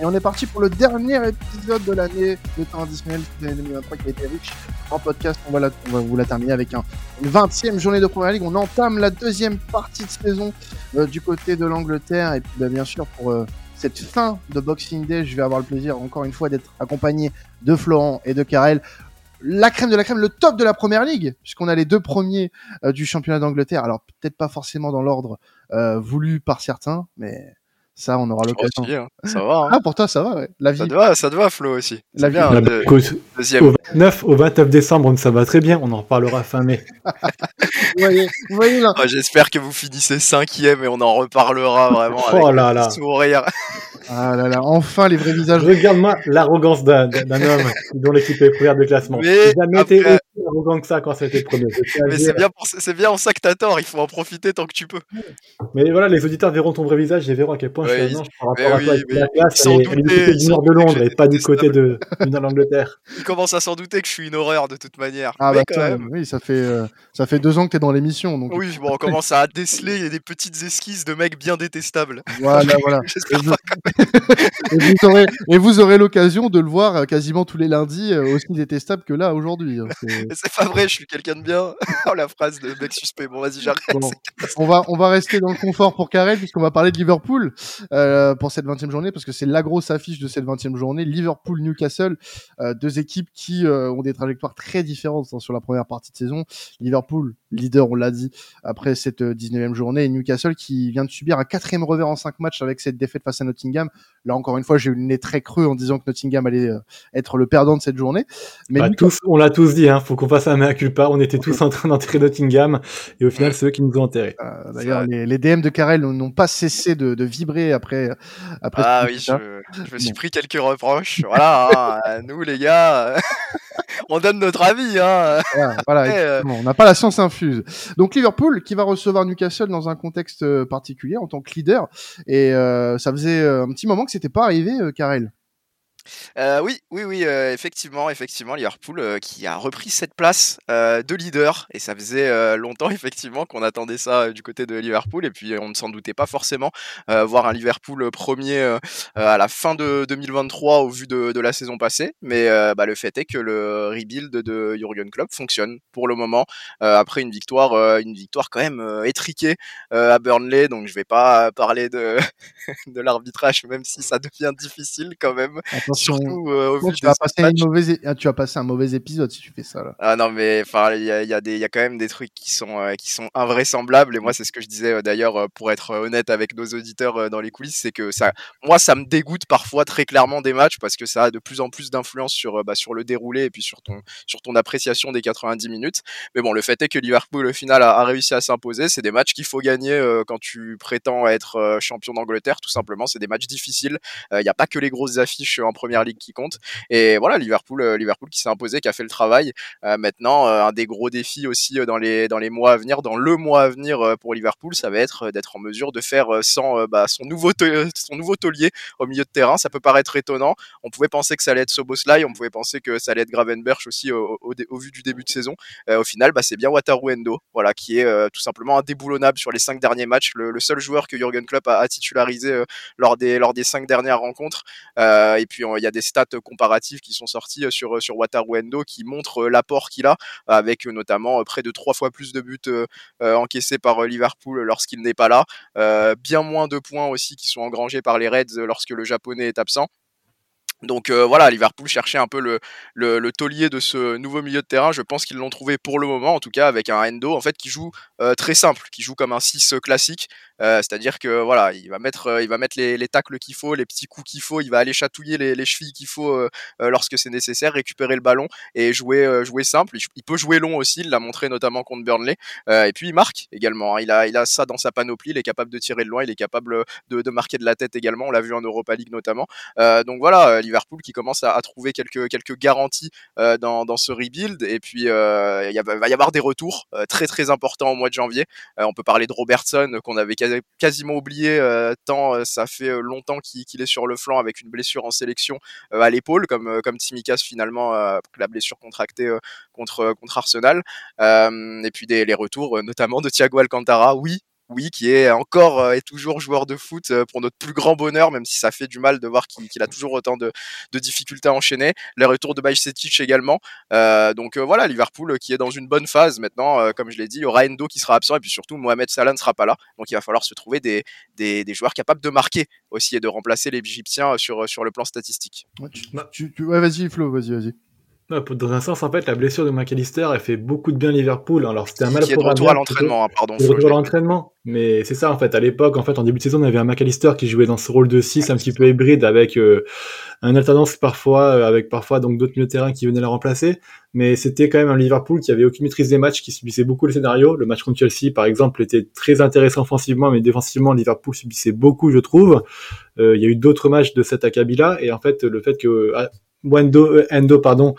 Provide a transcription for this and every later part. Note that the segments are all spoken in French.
Et on est parti pour le dernier épisode de l'année de temps additionnel 2023 qui a été riche en podcast. On va, la, on va vous la terminer avec un, une 20e journée de Première Ligue. On entame la deuxième partie de saison euh, du côté de l'Angleterre. Et puis bah, bien sûr pour euh, cette fin de Boxing Day, je vais avoir le plaisir encore une fois d'être accompagné de Florent et de Karel la crème de la crème, le top de la première ligue, puisqu'on a les deux premiers euh, du championnat d'Angleterre. Alors peut-être pas forcément dans l'ordre euh, voulu par certains, mais ça, on aura l'occasion. Hein. Ça va. Hein. Ah, pour toi, ça va, ouais. La vie. Ça te va, ça te va, Flo aussi. La bien. vie. de- Écoute, deuxième. au 29, au 29 décembre, ça va très bien. On en reparlera fin mai. Vous voyez, vous voyez là. Ah, J'espère que vous finissez cinquième et on en reparlera vraiment Oh avec là un là. sourire. Ah là là, enfin les vrais visages. Regarde-moi l'arrogance d'un d'un homme dont l'équipe est première de classement. Mais J'ai jamais été après- aussi arrogant que ça quand c'était premier. Mais c'est bien, pour- bien en ça que t'as tort. Il faut en profiter tant que tu peux. Mais voilà, les auditeurs verront ton vrai visage et verront à quel point je suis un ange par mais rapport à oui, toi. mais la classe, elle elle est du nord de Londres et pas du côté de, du nord de l'Angleterre. Il commence à s'en douter que je suis une horreur de toute manière. Ah Mais bah quand même. oui, ça fait euh, ça fait deux ans que t'es dans l'émission, donc Oui, bon, on commence à déceler des petites esquisses de mecs bien détestables. voilà, voilà. Et vous, pas. et vous aurez, et vous aurez l'occasion de le voir euh, quasiment tous les lundis, euh, aussi détestable que là aujourd'hui. hein. C'est- Mais c'est pas vrai, je suis quelqu'un de bien. Oh, la phrase de mec suspect. Bon, vas-y, j'arrête. Bon, on va on va rester dans le confort pour Karel puisqu'on va parler de Liverpool euh, pour cette 20e journée parce que c'est la grosse affiche de cette 20e journée Liverpool Newcastle euh, deux équipes qui euh, ont des trajectoires très différentes hein, sur la première partie de saison Liverpool leader on l'a dit après cette euh, 19e journée et Newcastle qui vient de subir un quatrième revers en cinq matchs avec cette défaite face à Nottingham là encore une fois j'ai eu le nez très creux en disant que Nottingham allait euh, être le perdant de cette journée mais Bah, Newcastle- tous, on l'a tous dit, hein, faut qu'on fasse un mea culpa. On était tous en train d'enterrer Nottingham et au final, c'est eux qui nous ont enterrés. euh, d'ailleurs les, les DM de Karel n'ont pas cessé de, de vibrer après après Ah oui, je, je me suis pris quelques reproches. Voilà, hein, nous les gars, on donne notre avis. Hein. Voilà, voilà, Après, euh, on n'a pas la science infuse. Donc Liverpool qui va recevoir Newcastle dans un contexte euh, particulier en tant que leader. Et euh, ça faisait euh, un petit moment que c'était pas arrivé, Karel. Euh, oui, oui, oui, euh, effectivement, effectivement, Liverpool euh, qui a repris cette place euh, de leader. Et ça faisait euh, longtemps effectivement qu'on attendait ça euh, du côté de Liverpool. Et puis on ne s'en doutait pas forcément voir un Liverpool premier à la fin de 2023 au vu de, de la saison passée, mais bah, le fait est que le rebuild de Jurgen Klopp fonctionne pour le moment après une victoire, une victoire quand même étriquée à Burnley, donc je vais pas parler de de l'arbitrage même si ça devient difficile quand même surtout euh, au non, vu tu, vas passer une mauvaise ah, tu vas passer un mauvais épisode si tu fais ça. Là. Ah non mais il y a, il y a des il y a quand même des trucs qui sont euh, qui sont invraisemblables et moi c'est ce que je disais euh, d'ailleurs euh, pour être euh, honnête avec nos auditeurs euh, dans les coulisses c'est que ça moi ça me dégoûte parfois très clairement des matchs parce que ça a de plus en plus d'influence sur euh, bah, sur le déroulé et puis sur ton sur ton appréciation des 90 minutes mais bon le fait est que Liverpool au final a, a réussi à s'imposer c'est des matchs qu'il faut gagner euh, quand tu prétends être euh, champion d'Angleterre tout simplement c'est des matchs difficiles Euh, il n'y a pas que les grosses affiches en première ligue qui comptent et voilà Liverpool euh, Liverpool qui s'est imposé qui a fait le travail euh, maintenant, euh, un des gros défis aussi dans les dans les mois à venir, dans le mois à venir pour Liverpool, ça va être d'être en mesure de faire sans bah, son nouveau son nouveau taulier au milieu de terrain. Ça peut paraître étonnant. On pouvait penser que ça allait être Soboslai, on pouvait penser que ça allait être Gravenberch aussi au, vu du début de saison. Au final, bah, c'est bien Wataru Endo, voilà, qui est tout simplement indéboulonnable sur les cinq derniers matchs, le, seul joueur que Jurgen Klopp a, a titularisé lors des lors des cinq dernières rencontres. Et puis il y a des stats comparatives qui sont sorties euh, sur sur Wataru Endo qui montrent euh, l'apport qu'il a avec euh, notamment euh, près de trois fois plus de buts euh, euh, encaissés par euh, Liverpool lorsqu'il n'est pas là, Euh, bien moins de points aussi qui sont engrangés par les Reds euh, lorsque le japonais est absent. Donc euh, voilà, Liverpool cherchait un peu le, le, taulier de ce nouveau milieu de terrain. Je pense qu'ils l'ont trouvé pour le moment, en tout cas avec un Endo en fait qui joue euh, très simple, qui joue comme un 6 classique. Euh, C'est-à-dire que voilà, il va mettre, il va mettre les, les tacles qu'il faut, les petits coups qu'il faut, il va aller chatouiller les, les chevilles qu'il faut lorsque c'est nécessaire, récupérer le ballon et jouer, jouer simple. Il, peut jouer long aussi, il l'a montré notamment contre Burnley. Et puis il marque également. hein. Il a, il a ça dans sa panoplie. Il est capable de tirer de loin, il est capable de, de marquer de la tête également. On l'a vu en Europa League notamment. Donc voilà, Liverpool qui commence à, trouver quelques, quelques garanties euh, dans, dans ce rebuild. Et puis euh, il va y avoir des retours euh, très très importants au mois de janvier. On peut parler de Robertson qu'on avait quasi- quasiment oublié tant ça fait longtemps qu'il est sur le flanc avec une blessure en sélection à l'épaule, comme comme Tsimikas finalement la blessure contractée contre contre Arsenal. Et puis des, les retours notamment de Thiago Alcantara. Oui, oui, qui est encore et toujours joueur de foot pour notre plus grand bonheur, même si ça fait du mal de voir qu'il a toujours autant de, difficultés à enchaîner. Le retour de Bajcetic également. donc voilà, Liverpool qui est dans une bonne phase maintenant. comme je l'ai dit, il y aura Endo qui sera absent et puis surtout Mohamed Salah ne sera pas là. Donc il va falloir se trouver des, joueurs capables de marquer aussi et de remplacer les Égyptiens sur, sur le plan statistique. Ouais, vas-y Flo, vas-y, vas-y. Dans un sens, en fait, la blessure de McAllister, elle fait beaucoup de bien Liverpool. Alors, c'était un mal de retour à l'entraînement, hein, pardon. retour à l'entraînement. Mais c'est ça, en fait. À l'époque, en fait, en début de saison, on avait un McAllister qui jouait dans ce rôle de 6, un petit peu hybride, avec euh, un alternance parfois, euh, avec parfois donc d'autres milieux de terrain qui venaient la remplacer. Mais c'était quand même un Liverpool qui avait aucune maîtrise des matchs, qui subissait beaucoup le scénario. Le match contre Chelsea, par exemple, était très intéressant offensivement, mais défensivement, Liverpool subissait beaucoup, je trouve. Euh, il y a eu d'autres matchs de cet acabit-là, et en fait, le fait que ah, Wendo, Endo, pardon,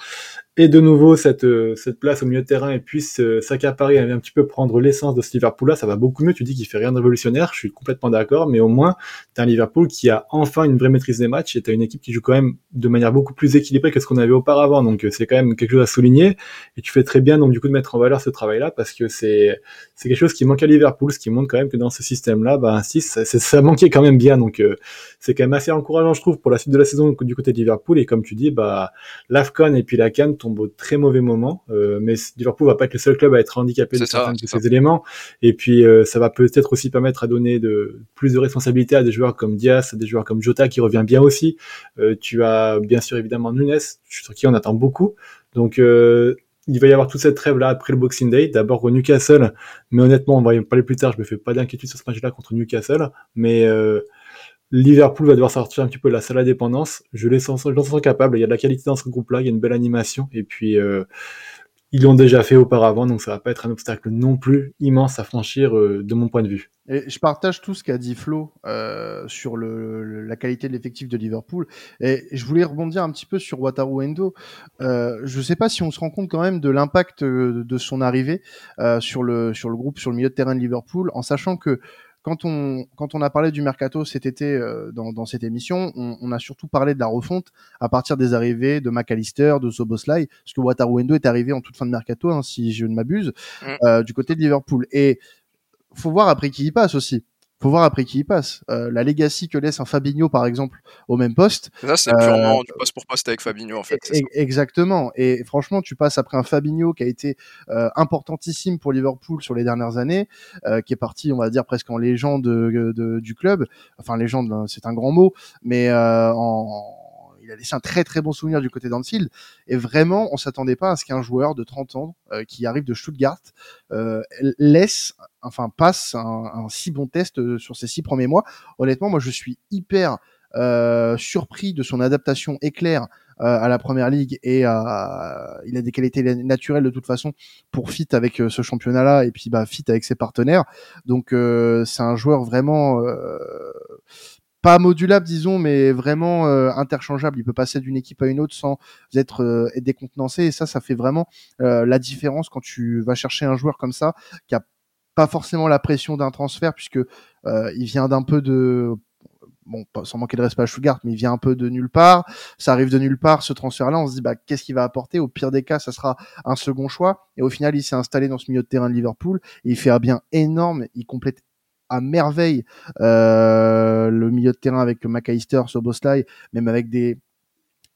et de nouveau cette, euh, cette place au milieu de terrain et puisse euh, s'accaparer et un petit peu prendre l'essence de ce Liverpool-là, ça va beaucoup mieux. Tu dis qu'il fait rien de révolutionnaire, je suis complètement d'accord, mais au moins, tu as un Liverpool qui a enfin une vraie maîtrise des matchs et tu as une équipe qui joue quand même de manière beaucoup plus équilibrée que ce qu'on avait auparavant. Donc euh, c'est quand même quelque chose à souligner et tu fais très bien donc du coup de mettre en valeur ce travail-là parce que c'est quelque chose qui manque à Liverpool, ce qui montre quand même que dans ce système-là, bah, si, ça, ça manquait quand même bien. Donc c'est quand même assez encourageant, je trouve, pour la suite de la saison du côté de Liverpool. Et comme tu dis, bah, l'Afcon et puis la Cannes au très mauvais moment. Euh, mais Liverpool va pas être le seul club à être handicapé de certains de ces éléments. Et puis euh, ça va peut-être aussi permettre à donner de plus de responsabilité à des joueurs comme Diaz, à des joueurs comme Jota qui revient bien aussi. Euh, tu as bien sûr évidemment Nunes, sur qui on attend beaucoup. Donc il va y avoir toute cette trêve là après le Boxing Day. D'abord au Newcastle, mais honnêtement, on va y parler plus tard. Je me fais pas d'inquiétude sur ce match-là contre Newcastle, mais Liverpool va devoir sortir un petit peu de la salle à dépendance. Je les sens, je sens capable. Il y a de la qualité dans ce groupe-là, il y a une belle animation. Et puis, euh, ils l'ont déjà fait auparavant, donc ça va pas être un obstacle non plus immense à franchir euh, de mon point de vue. Et je partage tout ce qu'a dit Flo euh, sur le, la qualité de l'effectif de Liverpool. Et je voulais rebondir un petit peu sur Wataru Endo. Euh, je sais pas si on se rend compte quand même de l'impact de son arrivée euh, sur le sur le groupe, sur le milieu de terrain de Liverpool, en sachant que quand on, quand on a parlé du mercato cet été euh, dans, dans, cette émission, on, on, a surtout parlé de la refonte à partir des arrivées de McAllister, de Soboslai, parce que Wataru est arrivé en toute fin de mercato, hein, si je ne m'abuse, mm. euh, du côté de Liverpool. Et faut voir après qui y passe aussi faut voir après qui il passe. Euh, la legacy que laisse un Fabinho, par exemple, au même poste. Ça, c'est purement euh, du poste pour poste avec Fabinho, en fait. exactement. Et franchement, tu passes après un Fabinho qui a été euh, importantissime pour Liverpool sur les dernières années, euh, qui est parti, on va dire, presque en légende de, de, du club. Enfin, légende, hein, c'est un grand mot, mais en il a laissé un très très bon souvenir du côté d'Anfield. Et vraiment, on s'attendait pas à ce qu'un joueur de 30 ans euh, qui arrive de Stuttgart euh, laisse, enfin passe un, si bon test euh, sur ses six premiers mois. Honnêtement, moi je suis hyper surpris de son adaptation éclair à la première ligue et il a des qualités naturelles de toute façon pour fit avec ce championnat là et puis bah fit avec ses partenaires donc c'est un joueur vraiment pas modulable, disons, mais vraiment euh, interchangeable. Il peut passer d'une équipe à une autre sans être euh, décontenancé. Et ça, ça fait vraiment euh, la différence quand tu vas chercher un joueur comme ça, qui a pas forcément la pression d'un transfert, puisque il vient d'un peu de bon, sans manquer de respect à Stuttgart, mais il vient un peu de nulle part. Ça arrive de nulle part, ce transfert-là. On se dit, bah, qu'est-ce qu'il va apporter? Au pire des cas, ça sera un second choix. Et au final, il s'est installé dans ce milieu de terrain de Liverpool. Et il fait un bien énorme. Il complète à merveille euh, le milieu de terrain avec McAllister, Soboslai, même avec des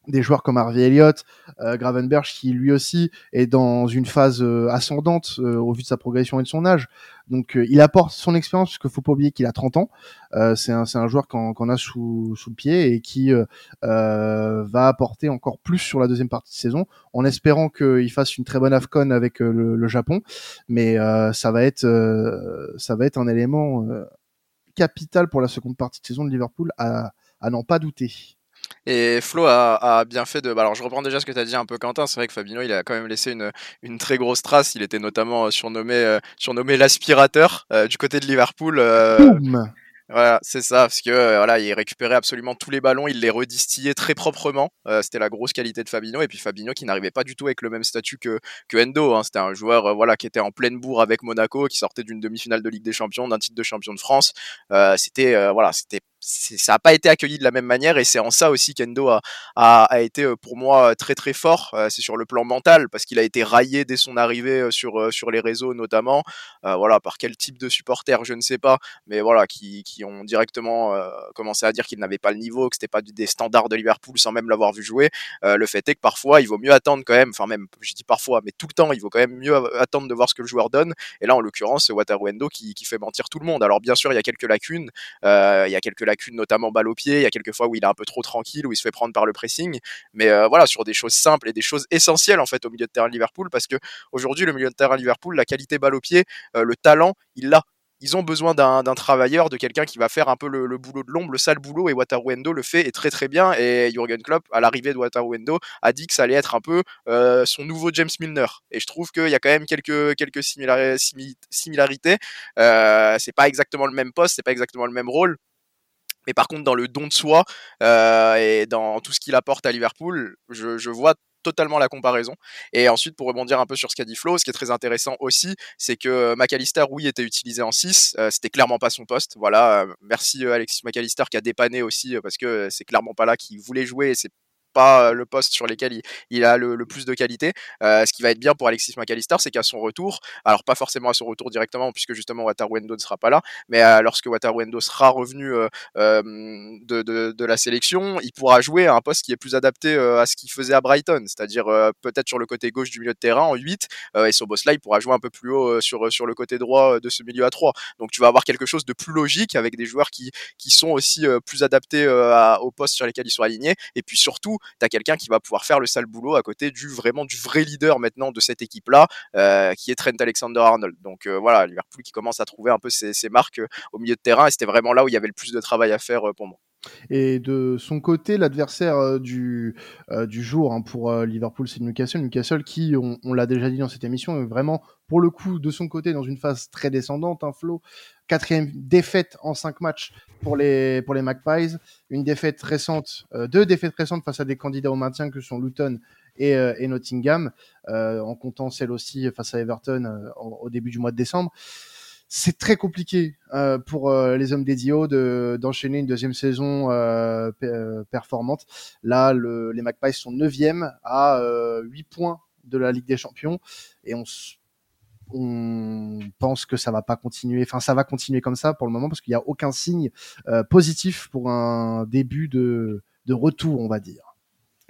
des joueurs comme Harvey Elliott, euh, Gravenberg qui lui aussi est dans une phase euh, ascendante euh, au vu de sa progression et de son âge. Donc il apporte son expérience parce qu'il faut pas oublier qu'il a 30 ans. c'est un, joueur qu'on a sous, le pied et qui va apporter encore plus sur la deuxième partie de saison en espérant qu'il fasse une très bonne Afcon avec le, Japon. Mais ça va être un élément capital pour la seconde partie de saison de Liverpool à n'en pas douter. Et Flo a, bien fait de. Bah, alors, je reprends déjà ce que tu as dit un peu, Quentin. C'est vrai que Fabino, il a quand même laissé une, une très grosse trace. Il était notamment euh, surnommé, euh, surnommé l'aspirateur euh, du côté de Liverpool. Voilà, c'est ça, parce que voilà, il récupérait absolument tous les ballons, il les redistillait très proprement. c'était la grosse qualité de Fabino, et puis Fabino qui n'arrivait pas du tout avec le même statut que, que Endo. Hein. C'était un joueur voilà qui était en pleine bourre avec Monaco, qui sortait d'une demi-finale de Ligue des Champions, d'un titre de champion de France. c'était voilà, c'était ça n'a pas été accueilli de la même manière et c'est en ça aussi qu'Endo a, a, été pour moi très très fort. c'est sur le plan mental parce qu'il a été raillé dès son arrivée sur, sur les réseaux notamment. voilà, par quel type de supporters, je ne sais pas, mais voilà, qui, qui ont directement commencé à dire qu'il n'avait pas le niveau, que c'était pas des standards de Liverpool sans même l'avoir vu jouer. le fait est que parfois il vaut mieux attendre quand même, enfin même, je dis parfois, mais tout le temps, il vaut quand même mieux attendre de voir ce que le joueur donne. Et là, en l'occurrence, Wataru Endo qui, qui fait mentir tout le monde. Alors bien sûr, il y a quelques lacunes, il y a quelques lacunes notamment balle au pied, il y a quelques fois où il est un peu trop tranquille, où il se fait prendre par le pressing, mais voilà, sur des choses simples et des choses essentielles en fait au milieu de terrain de Liverpool, parce que aujourd'hui le milieu de terrain Liverpool, la qualité balle au pied, le talent, il l'a ils ont besoin d'un travailleur, de quelqu'un qui va faire un peu le, boulot de l'ombre, le sale boulot, et Wataru Endo le fait et très très bien. Et Jurgen Klopp, à l'arrivée de Wataru Endo, a dit que ça allait être un peu euh, son nouveau James Milner. Et je trouve qu'il y a quand même quelques, quelques similarités. Euh, c'est pas exactement le même poste, c'est pas exactement le même rôle. Mais par contre, dans le don de soi euh, et dans tout ce qu'il apporte à Liverpool, je, vois totalement la comparaison. Et ensuite, pour rebondir un peu sur ce qu'a dit Flo, ce qui est très intéressant aussi, c'est que euh, McAllister, oui, était utilisé en 6, euh, c'était clairement pas son poste. Voilà, merci Alexis McAllister qui a dépanné aussi, parce que c'est clairement pas là qu'il voulait jouer c'est pas le poste sur lesquels il, a le, plus de qualité. ce qui va être bien pour Alexis McAllister, c'est qu'à son retour, alors pas forcément à son retour directement, puisque justement Wataru Endo ne sera pas là, mais lorsque Wataru Endo sera revenu de, la sélection, il pourra jouer à un poste qui est plus adapté à ce qu'il faisait à Brighton, c'est-à-dire peut-être sur le côté gauche du milieu de terrain en 8, et son boss là, il pourra jouer un peu plus haut sur, sur le côté droit de ce milieu à 3. Donc tu vas avoir quelque chose de plus logique avec des joueurs qui, qui sont aussi plus adaptés au poste sur lesquels ils sont alignés, et puis surtout tu as quelqu'un qui va pouvoir faire le sale boulot à côté du vraiment du vrai leader maintenant de cette équipe-là, euh, qui est Trent Alexander-Arnold. Donc euh, voilà, Liverpool qui commence à trouver un peu ses, marques euh, au milieu de terrain, et c'était vraiment là où il y avait le plus de travail à faire pour moi. Et de son côté, l'adversaire du, du jour hein, pour Liverpool, c'est Newcastle. Newcastle qui, on, l'a déjà dit dans cette émission, est vraiment, pour le coup, de son côté, dans une phase très descendante. Un hein, Flo, quatrième défaite en cinq matchs pour les, pour les Magpies, une défaite récente, euh, deux défaites récentes face à des candidats au maintien que sont Luton et, euh, et Nottingham, euh, en comptant celle aussi face à Everton au début du mois de décembre. C'est très compliqué pour les hommes des Dio d'enchaîner une deuxième saison performante. Là, le, les Magpies sont neuvième à 8 points de la Ligue des Champions et on pense que ça va pas continuer. Enfin, ça va continuer comme ça pour le moment parce qu'il n'y a aucun signe euh, positif pour un début de, retour, on va dire.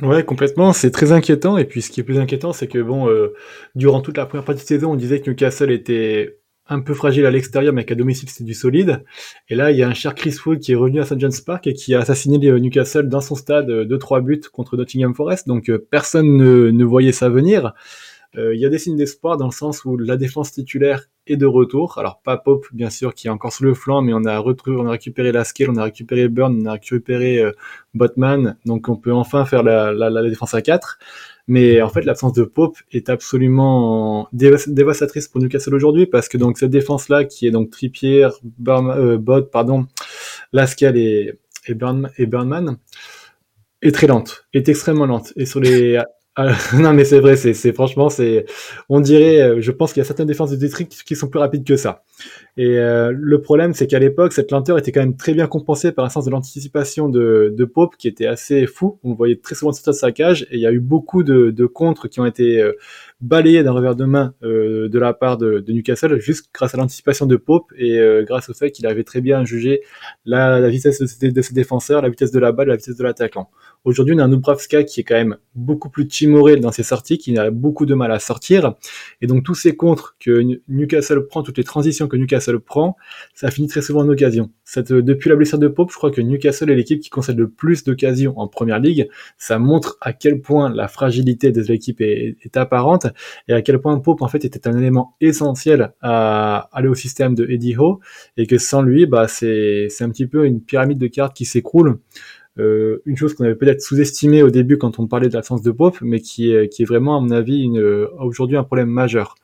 Ouais, complètement. C'est très inquiétant. Et puis, ce qui est plus inquiétant, c'est que bon, euh, durant toute la première partie de saison, on disait que Newcastle était un peu fragile à l'extérieur, mais qu'à domicile, c'était du solide. Et là, il y a un cher Chris Wood qui est revenu à St. John's Park et qui a assassiné Newcastle dans son stade de 3 buts contre Nottingham Forest. Donc, euh, personne ne voyait ça venir. Euh, il y a des signes d'espoir dans le sens où la défense titulaire est de retour. Alors pas Pop bien sûr qui est encore sur le flanc, mais on a retrouvé, on a récupéré la scale, on a récupéré Burn, on a récupéré euh, Botman, donc on peut enfin faire la, la, la défense à 4. Mais en fait, l'absence de Pope est absolument dévastatrice pour Newcastle aujourd'hui parce que donc cette défense-là, qui est donc Trippier, euh, Bot, pardon, Lascal et, et, Burn, et Burnman, est très lente, est extrêmement lente. Et sur les ah, non, mais c'est vrai, c'est franchement, c'est, on dirait, euh, je pense qu'il y a certaines défenses de district qui sont plus rapides que ça. Et euh, le problème, c'est qu'à l'époque, cette lenteur était quand même très bien compensée par un sens de l'anticipation de, de Pope qui était assez fou. On voyait très souvent sur sa cage, et il y a eu beaucoup de, de contres qui ont été euh, balayés d'un revers de main de la part de, de, Newcastle, juste grâce à l'anticipation de Pope et grâce au fait qu'il avait très bien jugé la, vitesse de ses, de défenseurs, la vitesse de la balle, la vitesse de l'attaquant. Aujourd'hui, on a un Dubravka qui est quand même beaucoup plus timoré dans ses sorties, qui a beaucoup de mal à sortir. Et donc, tous ces contres que Newcastle prend, toutes les transitions que Newcastle prend, ça finit très souvent en occasion. Cette, depuis la blessure de Pope, je crois que Newcastle est l'équipe qui concède le plus d'occasions en première ligue. Ça montre à quel point la fragilité de l'équipe est, apparente et à quel point Pope, en fait, était un élément essentiel à aller au système de Eddie Howe et que sans lui, bah, c'est un petit peu une pyramide de cartes qui s'écroule. Euh, une chose qu'on avait peut-être sous-estimée au début quand on parlait de l'absence de Pope, mais qui est, qui est vraiment, à mon avis, euh, aujourd'hui un problème majeur.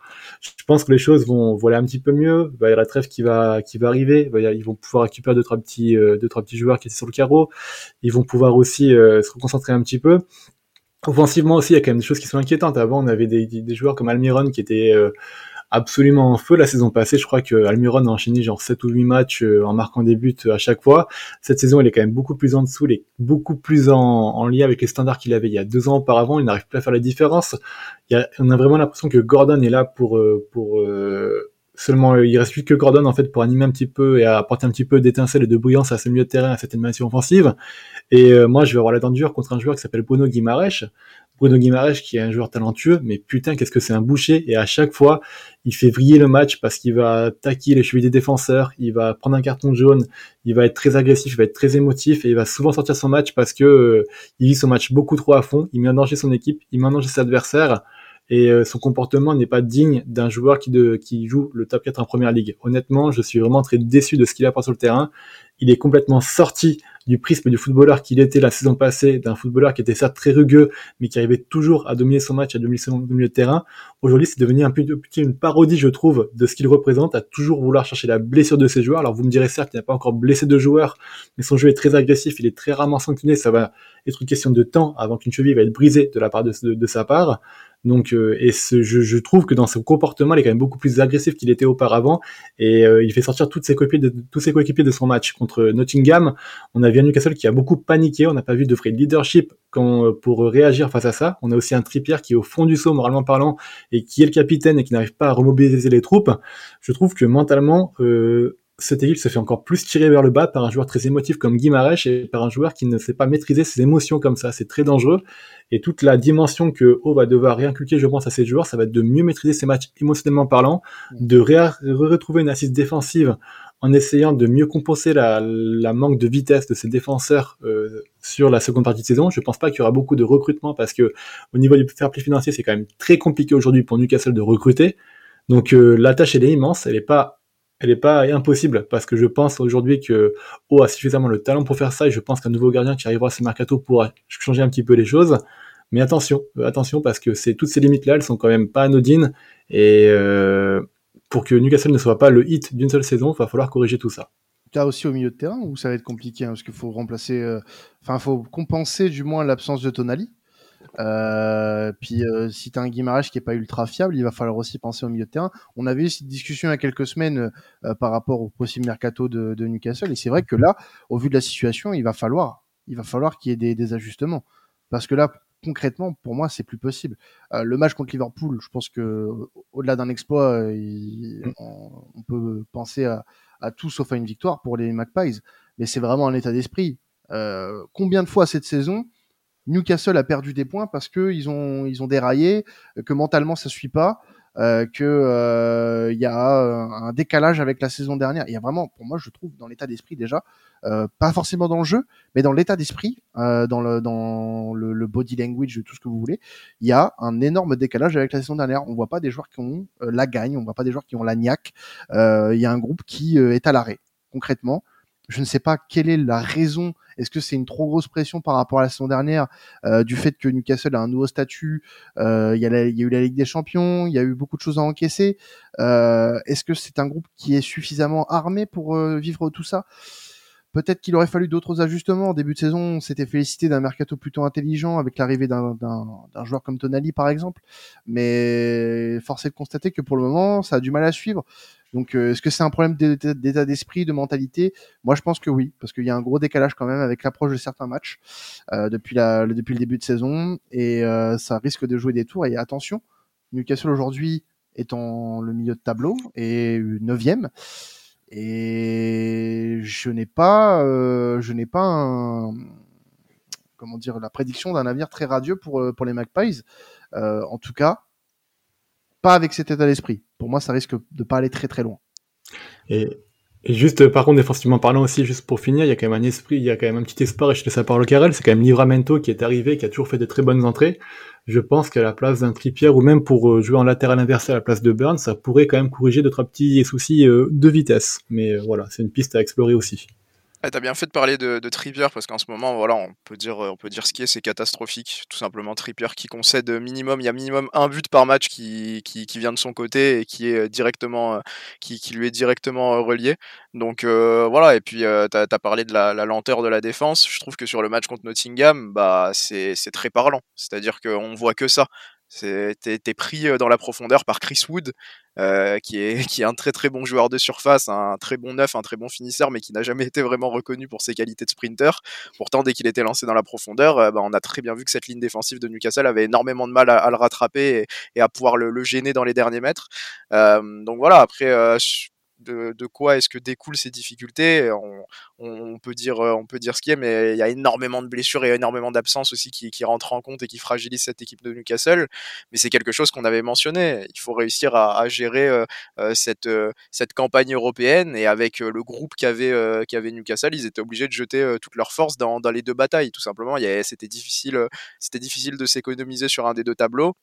Je pense que les choses vont, vont aller un petit peu mieux. Il y a la trêve qui va, qui va arriver. Ils vont pouvoir récupérer deux trois petits, euh, deux trois petits joueurs qui étaient sur le carreau. Ils vont pouvoir aussi se reconcentrer un petit peu. Offensivement aussi, il y a quand même des choses qui sont inquiétantes. Avant, on avait des, des joueurs comme Almiron qui étaient absolument en feu la saison passée. Je crois que Almiron a enchaîné genre 7 ou 8 matchs en marquant des buts à chaque fois. Cette saison, il est quand même beaucoup plus en dessous, il est beaucoup plus en, en lien avec les standards qu'il avait il y a deux ans auparavant. Il n'arrive plus à faire la différence. On a vraiment l'impression que Gordon est là pour pour Seulement, il reste plus que Gordon en fait pour animer un petit peu et apporter un petit peu d'étincelle et de brillance à ce milieu de terrain, à cette animation offensive. Et euh, moi, je vais avoir la dent dure contre un joueur qui s'appelle Bruno Guimarèche. Bruno Guimarèche qui est un joueur talentueux, mais putain, qu'est-ce que c'est un boucher. Et à chaque fois, il fait vriller le match parce qu'il va taquer les chevilles des défenseurs, il va prendre un carton jaune, il va être très agressif, il va être très émotif et il va souvent sortir son match parce que euh, il vit son match beaucoup trop à fond, il met en danger son équipe, il met en danger ses adversaires et euh, son comportement n'est pas digne d'un joueur qui, joue le top 4 en première ligue. Honnêtement, je suis vraiment très déçu de ce qu'il apporte sur le terrain. Il est complètement sorti du prisme du footballeur qu'il était la saison passée, d'un footballeur qui était certes très rugueux, mais qui arrivait toujours à dominer son match, à dominer son milieu de terrain. Aujourd'hui, c'est devenu un peu une parodie, je trouve, de ce qu'il représente, à toujours vouloir chercher la blessure de ses joueurs. Alors vous me direz certes qu'il n'a pas encore blessé de joueurs, mais son jeu est très agressif, il est très rarement sanctionné, ça va être une question de temps avant qu'une cheville va être brisée de la part de, sa part. Donc, euh, et ce, je, je, trouve que dans son comportement, il est quand même beaucoup plus agressif qu'il était auparavant, et euh, il fait sortir toutes ses coéquipiers de, tous ses coéquipiers de son match contre Nottingham. On a vu Newcastle qui a beaucoup paniqué, on n'a pas vu de vrai leadership euh, pour réagir face à ça. On a aussi un Trippier qui est au fond du saut moralement parlant et qui est le capitaine et qui n'arrive pas à remobiliser les troupes. Je trouve que mentalement, euh, cette équipe se fait encore plus tirer vers le bas par un joueur très émotif comme Guy et par un joueur qui ne sait pas maîtriser ses émotions comme ça. C'est très dangereux. Et toute la dimension que O va devoir réinculquer, je pense, à ses joueurs, ça va être de mieux maîtriser ses matchs émotionnellement parlant, de retrouver une assise défensive en essayant de mieux compenser la, manque de vitesse de ses défenseurs euh, sur la seconde partie de saison. Je pense pas qu'il y aura beaucoup de recrutement parce que au niveau du fair play financier, c'est quand même très compliqué aujourd'hui pour Newcastle de recruter. Donc euh, la tâche elle est immense, elle est pas elle n'est pas impossible parce que je pense aujourd'hui que O a suffisamment le talent pour faire ça et je pense qu'un nouveau gardien qui arrivera à ce mercato pourra changer un petit peu les choses. Mais attention, euh, attention parce que c'est toutes ces limites là, elles sont quand même pas anodines et euh, pour que Newcastle ne soit pas le hit d'une seule saison, il va falloir corriger tout ça. As aussi au milieu de terrain où ça va être compliqué hein, parce qu'il faut remplacer, euh, enfin faut compenser du moins l'absence de Tonali euh, puis euh, si tu as un Guimarães qui est pas ultra fiable, il va falloir aussi penser au milieu de terrain. On avait eu cette discussion il y a quelques semaines euh, par rapport au possible mercato de, de Newcastle, et c'est vrai que là, au vu de la situation, il va falloir, il va falloir qu'il y ait des, des, ajustements, parce que là, concrètement, pour moi, c'est plus possible. le match contre Liverpool, je pense que au-delà d'un exploit, mm. on, on, peut penser à, à, tout sauf à une victoire pour les Magpies, mais c'est vraiment un état d'esprit. combien de fois cette saison Newcastle a perdu des points parce que ils ont ils ont déraillé, que mentalement ça suit pas, euh, que euh, il y a un décalage avec la saison dernière. Il y a vraiment, pour moi, je trouve dans l'état d'esprit déjà, euh, pas forcément dans le jeu, mais dans l'état d'esprit, euh, dans le dans le, le, body language, tout ce que vous voulez, il y a un énorme décalage avec la saison dernière. On voit pas des joueurs qui ont la gagne, on voit pas des joueurs qui ont la niaque. Il y a un groupe qui est à l'arrêt concrètement. Je ne sais pas quelle est la raison. Est-ce que c'est une trop grosse pression par rapport à la saison dernière euh, du fait que Newcastle a un nouveau statut euh, Il y, a eu la Ligue des Champions, il y a eu beaucoup de choses à encaisser. Euh, est-ce que c'est un groupe qui est suffisamment armé pour vivre tout ça? Peut-être qu'il aurait fallu d'autres ajustements. En début de saison, on s'était félicité d'un mercato plutôt intelligent avec l'arrivée d'un joueur comme Tonali, par exemple. Mais force est de constater que pour le moment, ça a du mal à suivre. Donc, euh, est-ce que c'est un problème d'état d'esprit, de mentalité? Moi, je pense que oui, parce qu'il y a un gros décalage quand même avec l'approche de certains matchs euh, depuis, la, depuis le début de saison, et euh, ça risque de jouer des tours. Et attention, Newcastle aujourd'hui est en le milieu de tableau et neuvième. Et je n'ai pas, je n'ai pas un, comment dire, la prédiction d'un avenir très radieux pour pour les Magpies. en tout cas, pas avec cet état d'esprit. Pour moi, ça risque de pas aller très très loin. Et, juste, par contre, défensivement parlant aussi, juste pour finir, il y a quand même un esprit, il y a quand même un petit espoir, et je te laisse la parole Karel, c'est quand même Livramento qui est arrivé, qui a toujours fait de très bonnes entrées. Je pense qu'à la place d'un Trippier, ou même pour euh, jouer en latéral inversé à la place de Burns, ça pourrait quand même corriger deux trois petits soucis euh, de vitesse. Mais euh, voilà, c'est une piste à explorer aussi. Ah, T'as bien fait de parler de, de Trippier parce qu'en ce moment, voilà, on peut dire, on peut dire ce qui est, c'est catastrophique. Tout simplement, Trippier qui concède minimum, il y a minimum un but par match qui, qui, qui vient de son côté et qui est directement, qui, qui lui est directement euh, relié. Donc euh, voilà. Et puis euh, t'as as parlé de la, la, lenteur de la défense. Je trouve que sur le match contre Nottingham, bah c'est très parlant. C'est-à-dire qu'on voit que ça T'es pris dans la profondeur par Chris Wood, euh, qui, est, qui est un très très bon joueur de surface, un très bon neuf, un très bon finisseur, mais qui n'a jamais été vraiment reconnu pour ses qualités de sprinter. Pourtant, dès qu'il était lancé dans la profondeur, euh, bah, on a très bien vu que cette ligne défensive de Newcastle avait énormément de mal à, le rattraper et, à pouvoir le, gêner dans les derniers mètres. Euh, donc voilà, après de, quoi est-ce que découlent ces difficultés on, peut dire on peut dire ce qui est mais il y a énormément de blessures et énormément d'absences aussi qui, rentrent en compte et qui fragilisent cette équipe de Newcastle. Mais c'est quelque chose qu'on avait mentionné. Il faut réussir à, gérer euh, euh, cette euh, cette campagne européenne. Et avec le groupe qu'avait qu'avait Newcastle ils étaient obligés de jeter toutes leurs forces dans, dans les deux batailles tout simplement. C'était difficile c'était difficile de s'économiser sur un des deux tableaux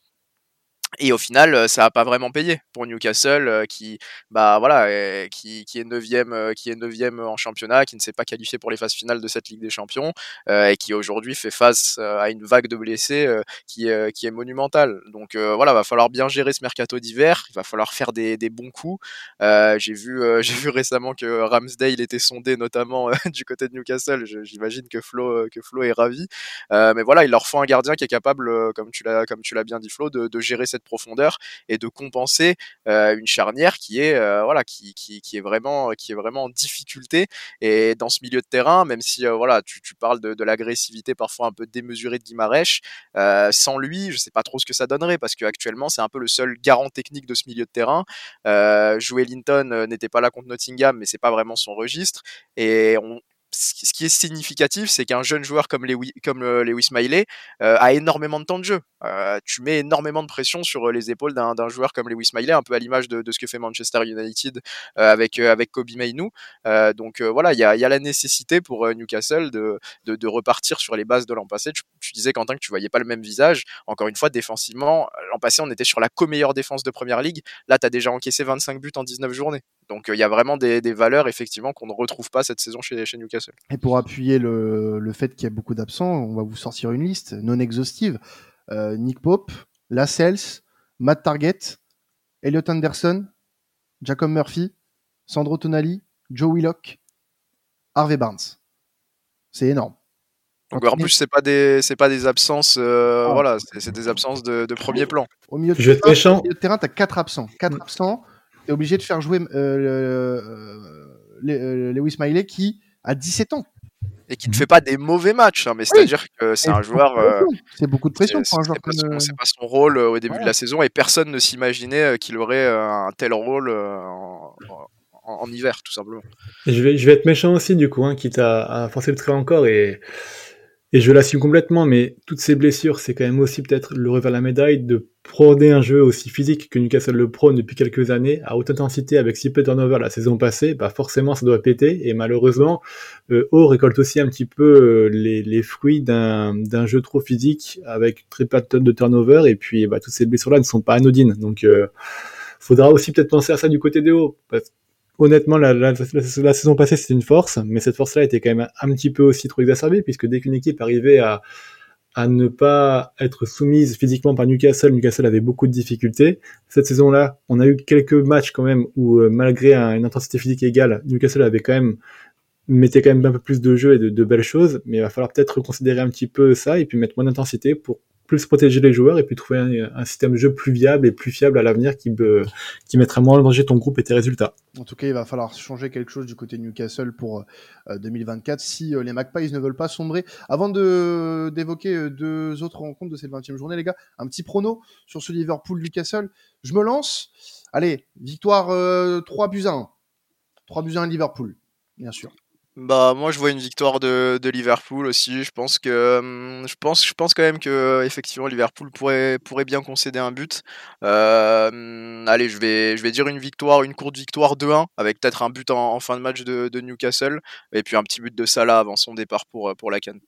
et au final, ça a pas vraiment payé pour Newcastle, qui, bah voilà, qui, qui est neuvième, qui est en championnat, qui ne s'est pas qualifié pour les phases finales de cette Ligue des Champions, et qui aujourd'hui fait face à une vague de blessés qui, qui est monumentale. Donc voilà, va falloir bien gérer ce mercato d'hiver. Il va falloir faire des, des bons coups. j'ai vu, j'ai vu récemment que Ramsdale était sondé, notamment du côté de Newcastle. J'imagine que Flo, que Flo est ravi. mais voilà, il leur faut un gardien qui est capable, comme tu l'as, comme tu l'as bien dit Flo, de gérer cette profondeur et de compenser euh, une charnière qui est euh, voilà qui, qui, qui, est vraiment qui est vraiment en difficulté. Et dans ce milieu de terrain même si euh, voilà tu, tu, parles de, l'agressivité parfois un peu démesurée de Guimarèche sans lui je sais pas trop ce que ça donnerait parce qu'actuellement c'est un peu le seul garant technique de ce milieu de terrain. Jouer Linton n'était pas là contre Nottingham mais c'est pas vraiment son registre. Et on, ce qui est significatif, c'est qu'un jeune joueur comme Lewis, comme euh, Lewis Smiley euh, a énormément de temps de jeu. Euh, tu mets énormément de pression sur les épaules d'un joueur comme Lewis Smiley, un peu à l'image de, ce que fait Manchester United avec, avec Kobe Mainu. donc voilà, il y a, la nécessité pour Newcastle de, repartir sur les bases de l'an passé. Tu, disais, Quentin, que tu voyais pas le même visage. Encore une fois, défensivement, l'an passé, on était sur la co-meilleure défense de Première Ligue. Là, tu as déjà encaissé 25 buts en 19 journées. Donc il y a vraiment des, des valeurs, effectivement, qu'on ne retrouve pas cette saison chez, chez Newcastle. Et pour appuyer le, le fait qu'il y a beaucoup d'absents, on va vous sortir une liste non exhaustive. Euh, Nick Pope, Lascelles, Matt Target, Elliot Anderson, Jacob Murphy, Sandro Tonali, Joe Willock, Harvey Barnes. C'est énorme. Donc en plus c'est pas des c'est pas des absences euh, ah. voilà c'est des absences de, de, premier plan. Au milieu de, Je terrain, au milieu de terrain t'as quatre absents quatre mm. Obligé de faire jouer euh, euh, Lewis Smiley qui a 17 ans. Et qui ne mhm. fait pas des mauvais matchs, hein, mais c'est-à-dire que c'est un joueur. Euh, c'est beaucoup de pression pour un joueur comme. C'est pas, son rôle au début de la saison et personne ne s'imaginait qu'il aurait un tel rôle en, hiver, tout simplement. Et je, vais, je vais être méchant aussi, du coup, hein, quitte à, à forcer le trait encore et et je l'assume complètement, mais toutes ces blessures, c'est quand même aussi peut-être le revers de la médaille de prôner un jeu aussi physique que Newcastle le prône depuis quelques années, à haute intensité avec si peu de turnover la saison passée, bah forcément ça doit péter, et malheureusement, euh, O récolte aussi un petit peu euh, les, les, fruits d'un jeu trop physique avec très peu de turnover, et puis bah, toutes ces blessures-là ne sont pas anodines, donc euh, faudra aussi peut-être penser à ça du côté hauts, parce honnêtement, la, saison passée, c'était une force, mais cette force-là était quand même un petit peu aussi trop exacerbée, puisque dès qu'une équipe arrivait à, ne pas être soumise physiquement par Newcastle, Newcastle avait beaucoup de difficultés. Cette saison-là, on a eu quelques matchs quand même où, euh, malgré une intensité physique égale, Newcastle avait quand même mettait quand même un peu plus de jeu et de, de belles choses, mais il va falloir peut-être considérer un petit peu ça et puis mettre moins d'intensité pour plus protéger les joueurs et puis trouver un, système de jeu plus viable et plus fiable à l'avenir qui, mettra moins en danger ton groupe et tes résultats. En tout cas, il va falloir changer quelque chose du côté de Newcastle pour 2024 euh, si euh, les Magpies ne veulent pas sombrer. Avant de d'évoquer euh, deux autres rencontres de cette 20e journée, les gars, un petit prono sur ce Liverpool-Newcastle. Je me lance. Allez, victoire 3 buts à 1. 3 buts à 1 Liverpool, bien sûr. Bah moi je vois une victoire de, Liverpool aussi. Je pense que hum, je pense quand même que effectivement Liverpool pourrait pourrait bien concéder un but. Euh, allez je vais je vais dire une victoire une courte victoire 2-1 avec peut-être un but en, fin de match de, Newcastle et puis un petit but de Salah avant son départ pour pour la Cannes.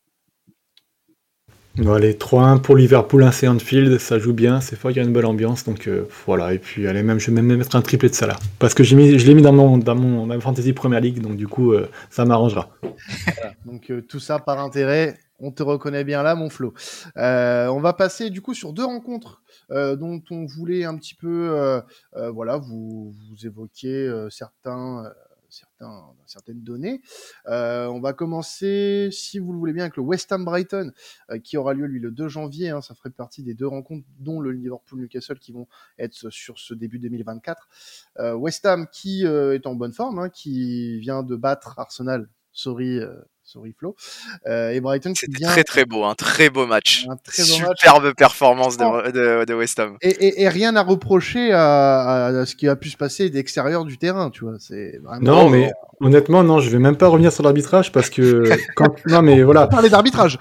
Bon, allez, 3-1 pour Liverpool, un c'est Anfield, ça joue bien, c'est fort, il y a une bonne ambiance, donc euh, voilà. Et puis, allez, même, je vais même mettre un triplé de Salah. Parce que mis, je l'ai mis dans mon, dans mon ma Fantasy Premier League, donc du coup, euh, ça m'arrangera. donc euh, tout ça par intérêt, on te reconnaît bien là, mon Flo. on va passer du coup sur deux rencontres dont on voulait un petit peu, voilà, vous, vous évoquiez certains certaines données. on va commencer, si vous le voulez bien, avec le West Ham Brighton, qui aura lieu lui le 2 janvier. Hein, ça ferait partie des deux rencontres, dont le Liverpool Newcastle, qui vont être sur ce début 2024. West Ham qui est en bonne forme, hein, qui vient de battre Arsenal. Sorry Flo. Euh, et Brighton C'était très très beau, un très beau match. Un très beau Superbe performance de, de, West Ham. Et, et, rien à reprocher à, à, ce qui a pu se passer d'extérieur du terrain, tu vois. C'est non, mais Honnêtement, non, je vais même pas revenir sur l'arbitrage parce que quand non mais voilà. Parler d'arbitrage.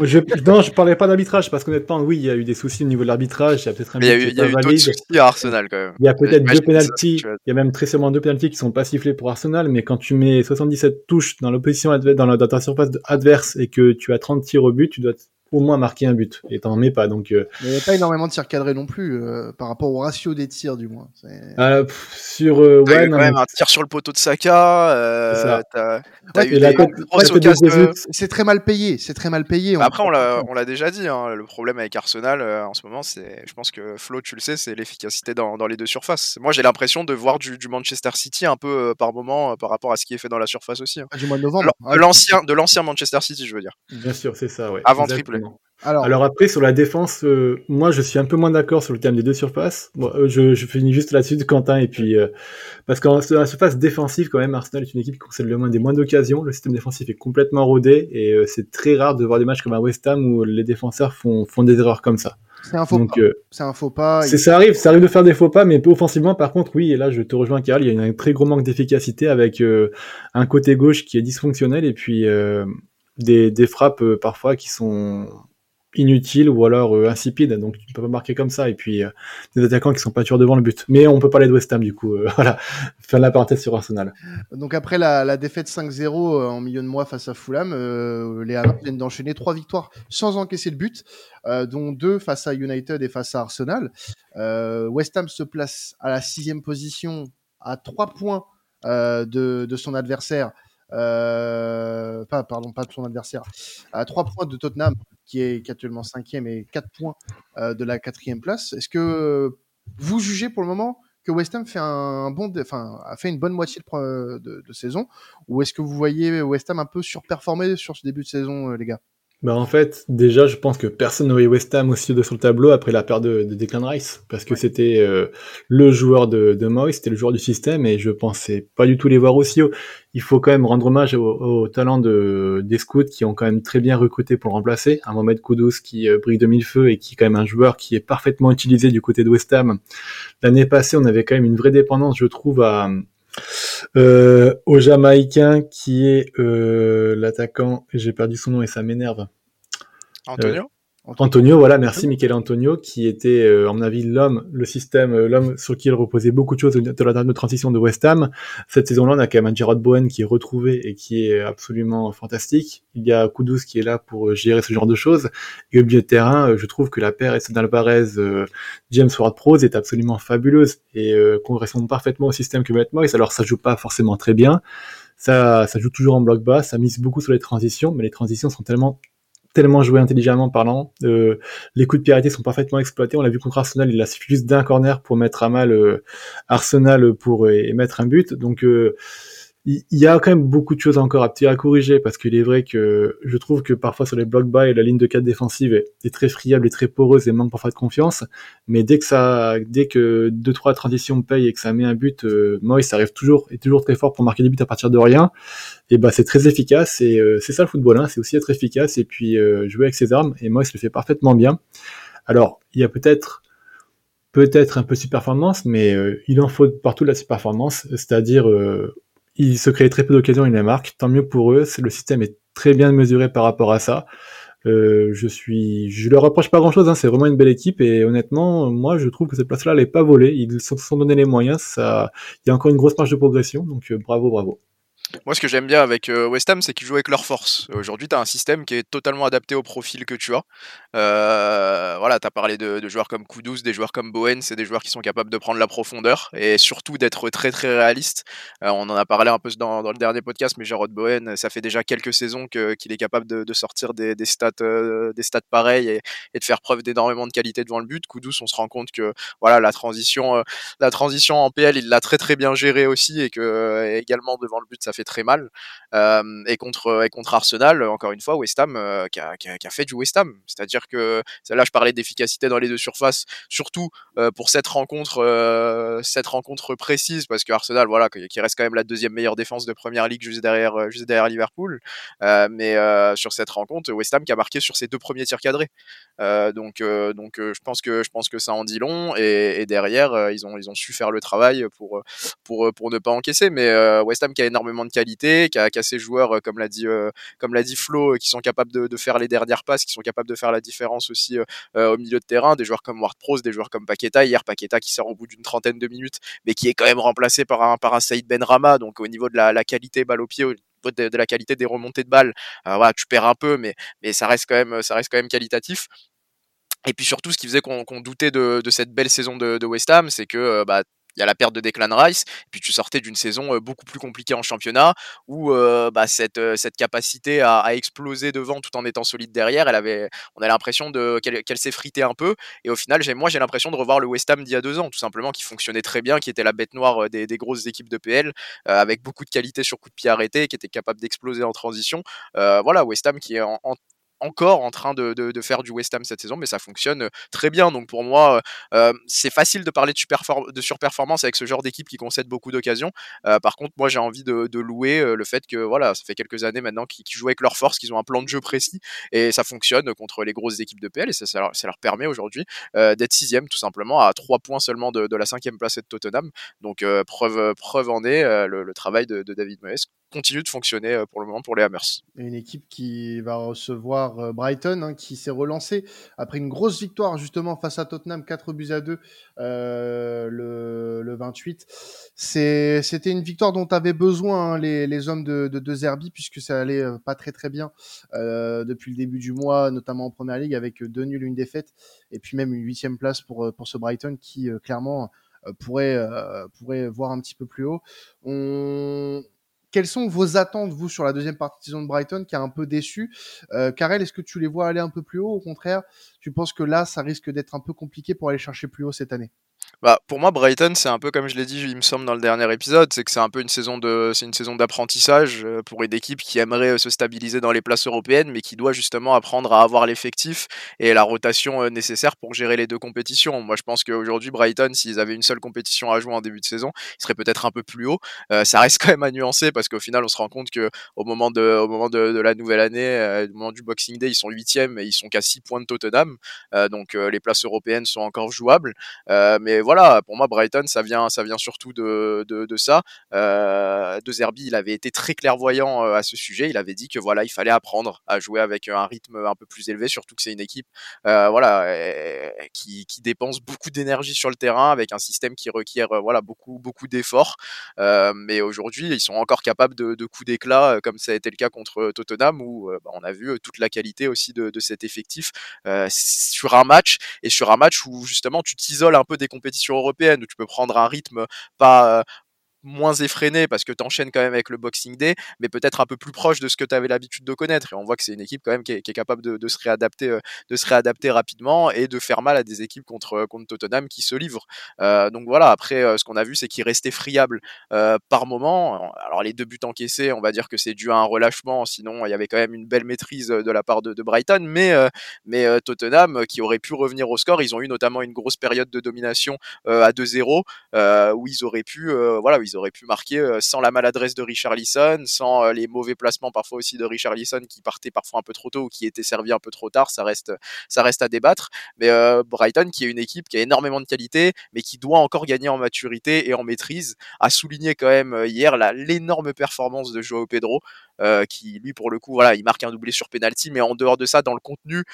je... Non, je parlais pas d'arbitrage parce qu'honnêtement, oui, il y a eu des soucis au niveau de l'arbitrage. Il y a peut-être un. Il y a eu, y a eu d'autres soucis à Arsenal quand même. Il y a peut-être deux penalties. Il y a même très sûrement deux penalties qui sont pas sifflés pour Arsenal, mais quand tu mets 77 touches dans l'opposition dans, ta surface adverse et que tu as 30 tirs au but, tu dois au moins marquer un but. Et t'en mets pas. Donc, euh... il n'y a pas énormément de tirs cadrés non plus, euh, par rapport au ratio des tirs, du moins. Euh, sur, euh, ouais, quand même un tir sur le poteau de Saka. Euh, C'est très mal payé. C'est très mal payé. Après, on l'a, on l'a déjà dit. Hein, le problème avec Arsenal en ce moment, c'est, je pense que Flo, tu le sais, c'est l'efficacité dans, dans, les deux surfaces. Moi, j'ai l'impression de voir du, du, Manchester City un peu par moment par rapport à ce qui est fait dans la surface aussi. Hein. Ah, du mois de novembre. de l'ancien, de l'ancien Manchester City, je veux dire. Bien sûr, c'est ça. Ouais. Avant Alors, après, sur la défense, euh, moi, je suis un peu moins d'accord sur le terme des deux surfaces. Euh, je, je, finis juste là-dessus de Quentin. Et puis, euh, parce qu'en la surface défensive, quand même, Arsenal est une équipe qui concède le moins des moins d'occasions. Le système défensif est complètement rodé. Et c'est très rare de voir des matchs comme à West Ham où les défenseurs font, font des erreurs comme ça. C'est un faux pas. c'est un faux pas. Ça arrive, ça arrive de faire des faux pas, mais peu offensivement, par contre, oui, et là, je te rejoins, Karl, il y a un très gros manque d'efficacité avec un côté gauche qui est dysfonctionnel et puis des, frappes parfois qui sont inutile ou alors euh, insipide, donc tu peux pas marquer comme ça. Et puis euh, des attaquants qui sont pas tueurs devant le but. Mais on peut parler de West Ham du coup. Euh, voilà, faire la parenthèse sur Arsenal. Donc après la, défaite 5-0 en milieu de mois face à Fulham, les Hammers viennent d'enchaîner trois victoires sans encaisser le but, dont deux face à United et face à Arsenal. West Ham se place à la sixième position à trois points de son adversaire. Euh, pas, pardon, pas de son adversaire, à 3 points de Tottenham, qui est, actuellement 5 et 4 points euh, de la quatrième place. Est-ce que vous jugez pour le moment que West Ham fait un bon, a fait une bonne moitié de, de, saison, ou est-ce que vous voyez West Ham un peu surperformer sur ce début de saison, euh, les gars? Bah en fait, déjà, je pense que personne n'aurait West Ham aussi de sur le tableau après la perte de, de Declan Rice, parce que c'était euh, le joueur de, de Moy, c'était le joueur du système, et je pensais pas du tout les voir aussi haut. Il faut quand même rendre hommage au, talent de, des scouts qui ont quand même très bien recruté pour le remplacer. Un Mohamed Koudous qui euh, brille de mille feux et qui est quand même un joueur qui est parfaitement utilisé du côté de West Ham. L'année passée, on avait quand même une vraie dépendance, je trouve, à euh, au Jamaïcain qui est euh, l'attaquant, j'ai perdu son nom et ça m'énerve. Antonio Antonio, voilà, merci Michele Antonio, qui était, euh, à mon avis, l'homme, le système, euh, l'homme sur qui il reposait beaucoup de choses de la de transition de West Ham. Cette saison-là, on a quand même un Gerard Bowen qui est retrouvé et qui est absolument fantastique. Il y a Kudus qui est là pour euh, gérer ce genre de choses. Et au milieu de terrain, je trouve que la paire Esteban Alvarez, James Ward-Prowse est absolument fabuleuse et correspond parfaitement au système que met Moyes. Alors, ça joue pas forcément très bien. Ça, ça joue toujours en bloc bas, ça mise beaucoup sur les transitions, mais les transitions sont tellement tellement joué intelligemment parlant. Euh, les coups de piraterie sont parfaitement exploités. On l'a vu contre Arsenal, il a suffi juste d'un corner pour mettre à mal euh, Arsenal pour mettre un but. Donc euh, il y a quand même beaucoup de choses encore à, à corriger parce qu'il est vrai que je trouve que parfois sur les block by la ligne de 4 défensive est, très friable et très poreuse et manque parfois de confiance. Mais dès que ça dès que deux trois transitions payent et que ça met un but euh, Moïse arrive toujours est toujours très fort pour marquer des buts à partir de rien. Et bah c'est très efficace et euh, c'est ça le football hein, c'est aussi être efficace et puis euh, jouer avec ses armes. Et Moïse le fait parfaitement bien. Alors il y a peut-être peut-être un peu de performance mais euh, il en faut partout de la performance c'est-à-dire il se crée très peu d'occasions, il les marque. Tant mieux pour eux. Le système est très bien mesuré par rapport à ça. Euh, je suis, je leur reproche pas grand chose. Hein, c'est vraiment une belle équipe et honnêtement, moi, je trouve que cette place-là, elle est pas volée. Ils se sont donné les moyens. Ça, il y a encore une grosse marge de progression. Donc euh, bravo, bravo. Moi, ce que j'aime bien avec euh, West Ham, c'est qu'ils jouent avec leur force. Aujourd'hui, tu as un système qui est totalement adapté au profil que tu as. Euh, voilà, tu as parlé de, joueurs comme Kudus, des joueurs comme Bowen, c'est des joueurs qui sont capables de prendre la profondeur et surtout d'être très très réalistes. Euh, on en a parlé un peu dans, le dernier podcast, mais Jarrod Bowen, ça fait déjà quelques saisons qu'il est capable de, sortir des, stats, des stats pareils et, de faire preuve d'énormément de qualité devant le but. Kudus, on se rend compte que voilà, la transition, la transition en PL, il l'a très très bien géré aussi et que également devant le but, ça fait très mal. et contre et contre Arsenal, encore une fois, West Ham qui a, qui, a, fait du West Ham. C'est-à-dire que là, je parlais d'efficacité dans les deux surfaces, surtout pour cette rencontre, cette rencontre précise, parce que Arsenal, voilà, qui reste quand même la deuxième meilleure défense de première ligue juste derrière, juste derrière Liverpool. mais sur cette rencontre, West Ham qui a marqué sur ses deux premiers tirs cadrés. Donc, donc je pense que je pense que ça en dit long. Et, et derrière, ils ont ils ont su faire le travail pour pour pour ne pas encaisser. Mais West Ham qui a énormément de qualité, qui a, qui a ses joueurs, euh, comme l'a dit, euh, comme l'a dit Flo, euh, qui sont capables de, de, faire les dernières passes, qui sont capables de faire la différence aussi au milieu de terrain. Des joueurs comme Ward Prowse, des joueurs comme Paqueta. Hier, Paqueta qui sort au bout d'une trentaine de minutes, mais qui est quand même remplacé par un, par un Saïd Benrama. Donc au niveau de la, la qualité balle au pied, de, la qualité des remontées de balles, voilà, tu perds un peu, mais, ça reste quand même, qualitatif. Et puis surtout, ce qui faisait qu'on doutait de, cette belle saison de, West Ham, c'est que bah, il y a la perte de Declan Rice, puis tu sortais d'une saison beaucoup plus compliquée en championnat, où bah, cette, cette capacité à, exploser devant tout en étant solide derrière, elle avait, on a l'impression de, qu'elle, s'est fritée un peu, et au final, moi j'ai l'impression de revoir le West Ham d'il y a deux ans, tout simplement, qui fonctionnait très bien, qui était la bête noire des, grosses équipes de PL, avec beaucoup de qualité sur coup de pied arrêté, qui était capable d'exploser en transition. voilà, West Ham qui est en encore en train de, faire du West Ham cette saison, mais ça fonctionne très bien. Donc pour moi, euh, c'est facile de parler de, surperformance avec ce genre d'équipe qui concède beaucoup d'occasions. Euh, par contre, moi j'ai envie de, louer le fait que voilà, ça fait quelques années maintenant qu'ils jouent avec leur force, qu'ils ont un plan de jeu précis et ça fonctionne contre les grosses équipes de PL et ça, leur, permet aujourd'hui euh, d'être sixième tout simplement à trois points seulement de, la cinquième place de Tottenham. Donc preuve, preuve en est le, le, travail de, David Moyes continue de fonctionner euh, pour le moment pour les Hammers. Une équipe qui va recevoir euh, Brighton, hein, qui s'est relancé après une grosse victoire justement face à Tottenham, 4 buts à 2 euh, le, le 28. C'était une victoire dont avaient besoin hein, les, hommes de, Zerbi, puisque ça allait pas très très bien depuis le début du mois, notamment en Première Ligue, avec deux nuls, une défaite, et puis même une huitième place pour, pour ce Brighton qui clairement pourrait, pourrait voir un petit peu plus haut. On, quelles sont vos attentes, vous, sur la deuxième partie de Brighton, qui a un peu déçu euh, Karel, est-ce que tu les vois aller un peu plus haut? Au contraire, tu penses que là, ça risque d'être un peu compliqué pour aller chercher plus haut cette année? Bah, pour moi, Brighton, c'est un peu comme je l'ai dit, il me semble dans le dernier épisode, c'est que c'est un peu une saison de, c'est une saison d'apprentissage euh, pour une équipe qui aimerait euh, se stabiliser dans les places européennes, mais qui doit justement apprendre à avoir l'effectif et la rotation euh, nécessaire pour gérer les deux compétitions. Moi, je pense qu'aujourd'hui, Brighton, s'ils avaient une seule compétition à jouer en début de saison, ils seraient peut-être un peu plus haut. ça reste quand même à nuancer parce qu'au final, on se rend compte que au moment de, au moment de, de la nouvelle année, au moment du Boxing Day, ils sont huitièmes et ils sont qu'à 6 points de Tottenham. donc les places européennes sont encore jouables, mais voilà, pour moi, Brighton, ça vient, ça vient surtout de, de, ça. Euh, de Zerbi, il avait été très clairvoyant euh, à ce sujet. Il avait dit que voilà, il fallait apprendre à jouer avec un rythme un peu plus élevé, surtout que c'est une équipe, euh, voilà, euh, qui, dépense beaucoup d'énergie sur le terrain avec un système qui requiert, voilà, beaucoup, beaucoup d'efforts. mais aujourd'hui, ils sont encore capables de, de coups d'éclat, comme ça a été le cas contre Tottenham, où bah, on a vu toute la qualité aussi de, de cet effectif sur un match et sur un match où justement tu t'isoles un peu des compétitions européennes où tu peux prendre un rythme pas moins effréné parce que tu enchaînes quand même avec le Boxing Day, mais peut-être un peu plus proche de ce que tu avais l'habitude de connaître. Et on voit que c'est une équipe quand même qui est, capable de, se réadapter, euh, de se réadapter rapidement et de faire mal à des équipes contre, euh, contre Tottenham qui se livrent. Euh, donc voilà, après, ce qu'on a vu, c'est qu'il restait friable par moment. Alors les deux buts encaissés, on va dire que c'est dû à un relâchement, sinon il y avait quand même une belle maîtrise de la part de, Brighton, mais, mais Tottenham, qui aurait pu revenir au score, ils ont eu notamment une grosse période de domination à 2-0, où ils auraient pu, voilà, auraient pu marquer euh, sans la maladresse de Richard Lisson, sans euh, les mauvais placements parfois aussi de Richard Lisson qui partait parfois un peu trop tôt ou qui était servi un peu trop tard, ça reste, ça reste à débattre. Mais euh, Brighton, qui est une équipe qui a énormément de qualité, mais qui doit encore gagner en maturité et en maîtrise, a souligné quand même hier l'énorme performance de Joao Pedro, qui lui pour le coup, voilà, il marque un doublé sur penalty, mais en dehors de ça, dans le contenu,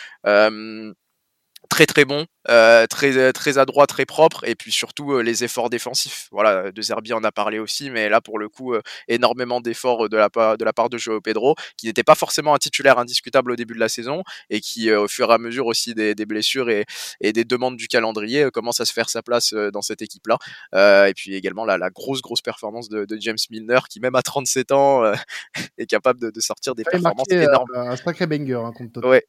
très très bon, euh, très très adroit, très propre, et puis surtout euh, les efforts défensifs. Voilà, de Zerbi en a parlé aussi, mais là pour le coup, euh, énormément d'efforts de la part de la part de Joao Pedro, qui n'était pas forcément un titulaire indiscutable au début de la saison, et qui au fur et à mesure aussi des, des blessures et, et, des demandes du calendrier commence à se faire sa place dans cette équipe-là. et puis également la, la, grosse grosse performance de, de, James Milner, qui même à 37 ans est capable de, de sortir des performances énormes. Un sacré banger hein, contre Ouais.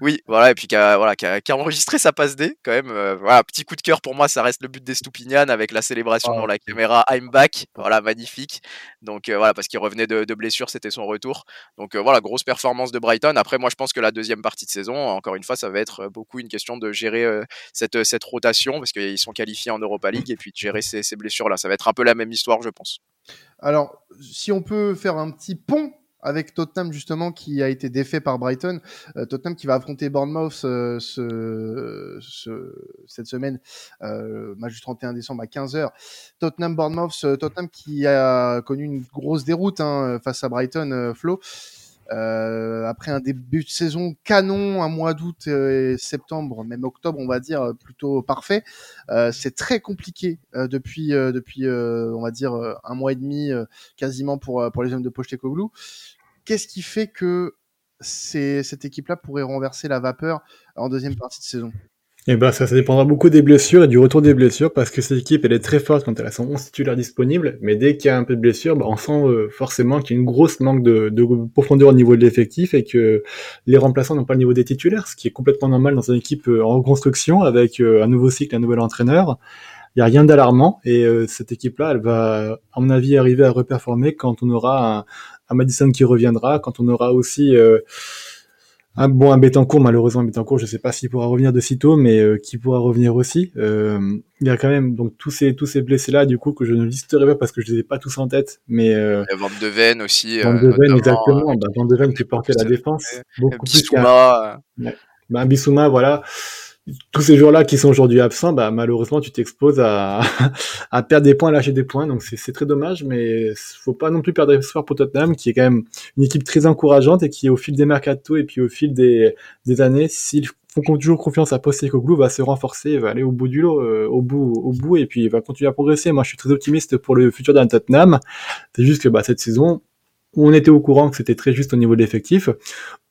Oui, voilà, et puis qui a, voilà, qui a, qui a enregistré sa passe D quand même. Euh, voilà, petit coup de cœur pour moi, ça reste le but des Stupinian avec la célébration Ah, dans la caméra I'm back. Voilà, magnifique. Donc euh, voilà, parce qu'il revenait de, de blessure, c'était son retour. Donc euh, voilà, grosse performance de Brighton. Après, moi, je pense que la deuxième partie de saison, encore une fois, ça va être beaucoup une question de gérer cette, cette rotation parce qu'ils sont qualifiés en Europa League et puis de gérer ces, ces blessures-là. Ça va être un peu la même histoire, je pense. Alors, si on peut faire un petit pont avec Tottenham justement qui a été défait par Brighton. Euh, Tottenham qui va affronter Bournemouth euh, ce, ce, cette semaine, euh, match du 31 décembre à 15h. Tottenham Bournemouth, Tottenham qui a connu une grosse déroute hein, face à Brighton, euh, Flo. Euh, après un début de saison canon, un mois d'août et septembre, même octobre, on va dire plutôt parfait. Euh, c'est très compliqué euh, depuis euh, depuis on va dire un mois et demi quasiment pour pour les hommes de Pochettino. Qu'est-ce qui fait que cette équipe-là pourrait renverser la vapeur en deuxième partie de saison? Et ben ça, ça dépendra beaucoup des blessures et du retour des blessures parce que cette équipe elle est très forte quand elle a son 11 titulaire disponible, mais dès qu'il y a un peu de blessure, bah, on sent euh, forcément qu'il y a une grosse manque de, de, profondeur au niveau de l'effectif et que les remplaçants n'ont pas le niveau des titulaires, ce qui est complètement normal dans une équipe euh, en reconstruction avec euh, un nouveau cycle, un nouvel entraîneur. Il n'y a rien d'alarmant et cette équipe-là, elle va, à mon avis, arriver à reperformer quand on aura un, un Madison qui reviendra, quand on aura aussi un bon un Betancourt malheureusement Betancourt je sais pas s'il pourra revenir de sitôt mais euh, qui pourra revenir aussi. Euh, il y a quand même donc tous ces tous ces blessés là du coup que je ne listerai pas parce que je les ai pas tous en tête mais euh, de Ven aussi Van de Ven exactement. bah, Van de Ven qui portait la défense beaucoup Bissouma plus ouais. bah, Bissouma voilà tous ces joueurs-là qui sont aujourd'hui absents, bah, malheureusement, tu t'exposes à, à perdre des points, à lâcher des points. Donc, c'est très dommage, mais faut pas non plus perdre espoir pour Tottenham, qui est quand même une équipe très encourageante et qui, au fil des mercato et puis au fil des, des années, s'ils font toujours confiance à Postecoglou, va se renforcer, va aller au bout du lot, euh, au bout, au bout, et puis il va continuer à progresser. Moi, je suis très optimiste pour le futur d'un Tottenham. C'est juste que, bah, cette saison, on était au courant que c'était très juste au niveau de l'effectif.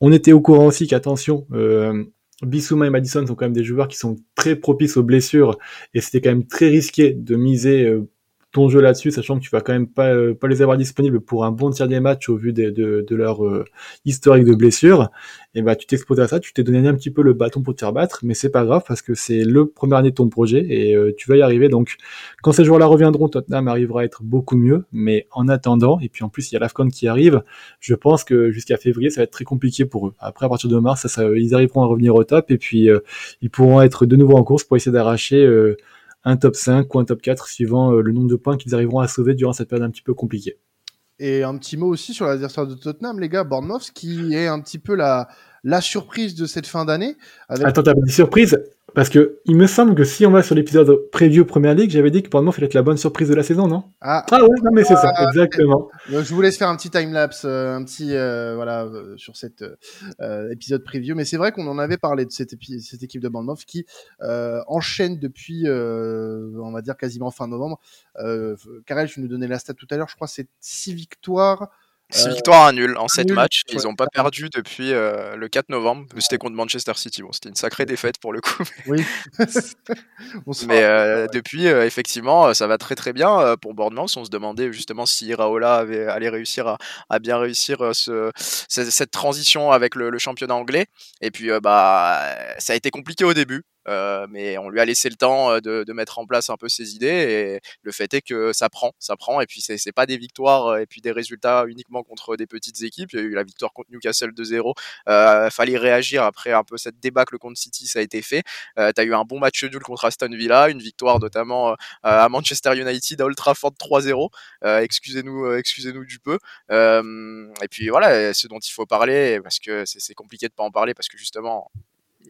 On était au courant aussi qu'attention, euh, Bissouma et Madison sont quand même des joueurs qui sont très propices aux blessures et c'était quand même très risqué de miser euh, ton jeu là-dessus, sachant que tu vas quand même pas, euh, pas les avoir disponibles pour un bon tiers des matchs au vu de, de, de leur euh, historique de blessures. Et bah tu t'exposes à ça, tu t'es donné un petit peu le bâton pour te faire battre, mais c'est pas grave parce que c'est le premier année de ton projet et euh, tu vas y arriver. Donc quand ces joueurs-là reviendront, Tottenham arrivera à être beaucoup mieux. Mais en attendant, et puis en plus il y a l'Afcon qui arrive, je pense que jusqu'à février ça va être très compliqué pour eux. Après à partir de mars, ça, ça, ils arriveront à revenir au top et puis euh, ils pourront être de nouveau en course pour essayer d'arracher euh, un top 5 ou un top 4 suivant euh, le nombre de points qu'ils arriveront à sauver durant cette période un petit peu compliquée. Et un petit mot aussi sur l'adversaire de Tottenham, les gars, Bournemouth, qui est un petit peu la, la surprise de cette fin d'année. Avec... Attends, t'as dit surprise? Parce que il me semble que si on va sur l'épisode preview Première Ligue, j'avais dit que Bournemouth allait être la bonne surprise de la saison, non? Ah, ah, ouais, non mais c'est ah, ça, exactement. Donc, je vous laisse faire un petit timelapse, euh, un petit euh, voilà euh, sur cet épisode preview. Mais c'est vrai qu'on en avait parlé de cette, cette équipe de Bournemouth qui euh, enchaîne depuis, on va dire quasiment fin novembre. Karel, je nous donnais la stat tout à l'heure. Je crois c'est six victoires. 6 euh, victoires à nul en 7 matchs. Ils n'ont pas perdu depuis euh, le 4 novembre. C'était contre Manchester City. Bon, c'était une sacrée défaite pour le coup. Oui. mais euh, depuis, effectivement, ça va très très bien pour Bournemouth. On se demandait justement si Raola avait, allait réussir à, à bien réussir ce, cette transition avec le, le, championnat anglais. Et puis, bah, ça a été compliqué au début. Euh, mais on lui a laissé le temps de, de, mettre en place un peu ses idées et le fait est que ça prend, ça prend et puis c'est pas des victoires et puis des résultats uniquement contre des petites équipes. Il y a eu la victoire contre Newcastle 2-0. Euh, fallait réagir après un peu cette débâcle contre City, ça a été fait. Euh, T'as eu un bon match nul contre Aston Villa, une victoire notamment euh, à Manchester United à Old Trafford 3-0. Euh, excusez-nous, excusez-nous du peu. et puis voilà, ce dont il faut parler parce que c'est compliqué de pas en parler parce que justement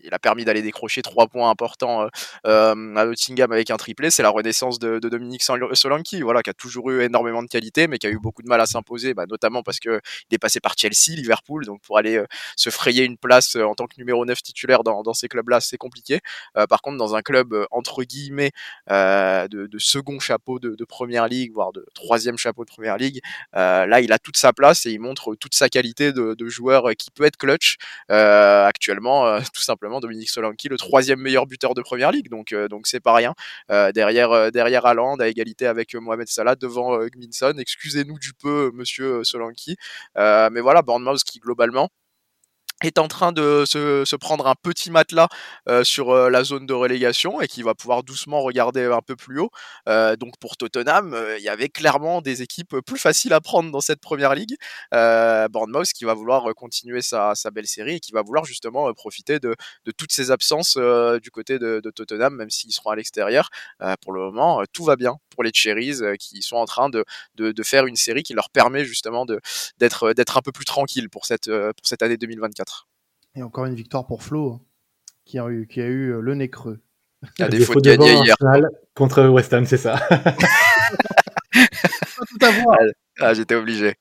il a permis d'aller décrocher trois points importants à Nottingham avec un triplé. C'est la renaissance de, Dominique Solanki, voilà, qui a toujours eu énormément de qualité, mais qui a eu beaucoup de mal à s'imposer, bah, notamment parce qu'il est passé par Chelsea, Liverpool, donc pour aller se frayer une place en tant que numéro 9 titulaire dans, ces clubs-là, c'est compliqué. par contre, dans un club entre guillemets de, second chapeau de, de, première ligue, voire de troisième chapeau de première ligue, là, il a toute sa place et il montre toute sa qualité de, joueur qui peut être clutch. actuellement, tout simplement, Dominique Solanki, le troisième meilleur buteur de première ligue, donc donc c'est pas rien. derrière derrière Haaland, à égalité avec Mohamed Salah, devant Gminson. Excusez-nous du peu, Monsieur Solanki, mais voilà, Bournemouth qui globalement est en train de se, prendre un petit matelas sur la zone de relégation et qui va pouvoir doucement regarder un peu plus haut. Donc pour Tottenham, il y avait clairement des équipes plus faciles à prendre dans cette première ligue. Bournemouth qui va vouloir continuer sa, belle série et qui va vouloir justement profiter de, de, toutes ces absences du côté de, de, Tottenham, même s'ils seront à l'extérieur. pour le moment, tout va bien pour les Cherries qui sont en train de, de, faire une série qui leur permet justement d'être d'être un peu plus tranquille pour cette, pour cette année 2024. Et encore une victoire pour Flo, hein, qui a eu, qui a eu euh, le nez creux. Il a des fautes gagnées hier. Contre West Ham, c'est ça. Ah, j'étais obligé.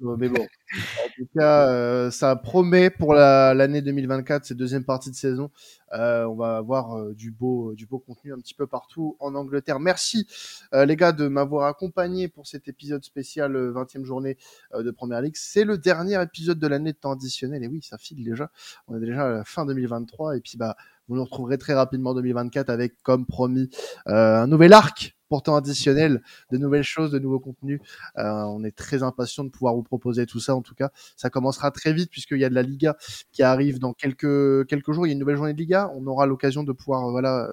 mais bon. En tout cas, euh, ça promet pour l'année 2024, cette deuxième partie de saison. Euh, on va avoir euh, du beau, du beau contenu un petit peu partout en Angleterre. Merci les gars de m'avoir accompagné pour cet épisode spécial 20e journée de Première Ligue. C'est le dernier épisode de l'année de temps additionnel. Et oui, ça file déjà. On est déjà à la fin 2023. Et puis bah, vous nous retrouverez très rapidement en 2024 avec, comme promis, un nouvel arc pourtant additionnel, de nouvelles choses, de nouveaux contenus. Euh, on est très impatient de pouvoir vous proposer tout ça. En tout cas, ça commencera très vite puisqu'il y a de la Liga qui arrive dans quelques jours. Il y a une nouvelle journée de Liga. On aura l'occasion de pouvoir euh, voilà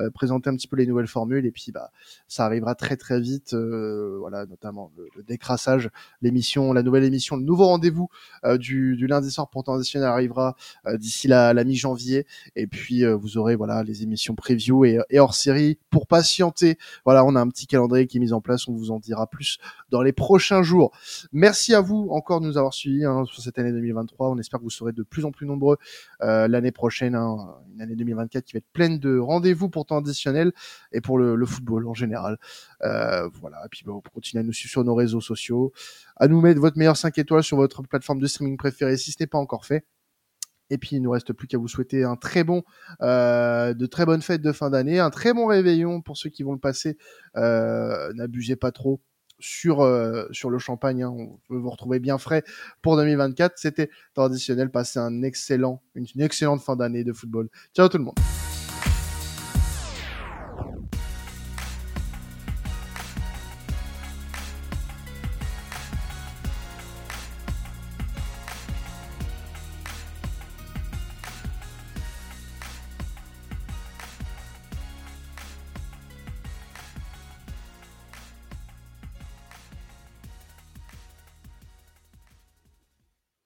euh, présenter un petit peu les nouvelles formules et puis bah ça arrivera très très vite. voilà, notamment le, décrassage, l'émission, la nouvelle émission, le nouveau rendez-vous du, lundi soir pourtant additionnel arrivera d'ici la, la mi-janvier. Et puis vous aurez voilà les émissions preview et, et hors série pour patienter. Voilà on a un petit calendrier qui est mis en place. On vous en dira plus dans les prochains jours. Merci à vous encore de nous avoir suivis hein, sur cette année 2023. On espère que vous serez de plus en plus nombreux euh, l'année prochaine, hein, une année 2024 qui va être pleine de rendez-vous pour temps additionnel et pour le, football en général. Euh, voilà. Et puis, bah, vous continuez à nous suivre sur nos réseaux sociaux, à nous mettre votre meilleur 5 étoiles sur votre plateforme de streaming préférée si ce n'est pas encore fait. Et puis il nous reste plus qu'à vous souhaiter un très bon, euh, de très bonnes fêtes de fin d'année, un très bon réveillon pour ceux qui vont le passer. Euh, N'abusez pas trop sur euh, sur le champagne. Hein. On peut vous retrouver bien frais pour 2024. C'était traditionnel. Passez un excellent, une excellente fin d'année de football. Ciao tout le monde.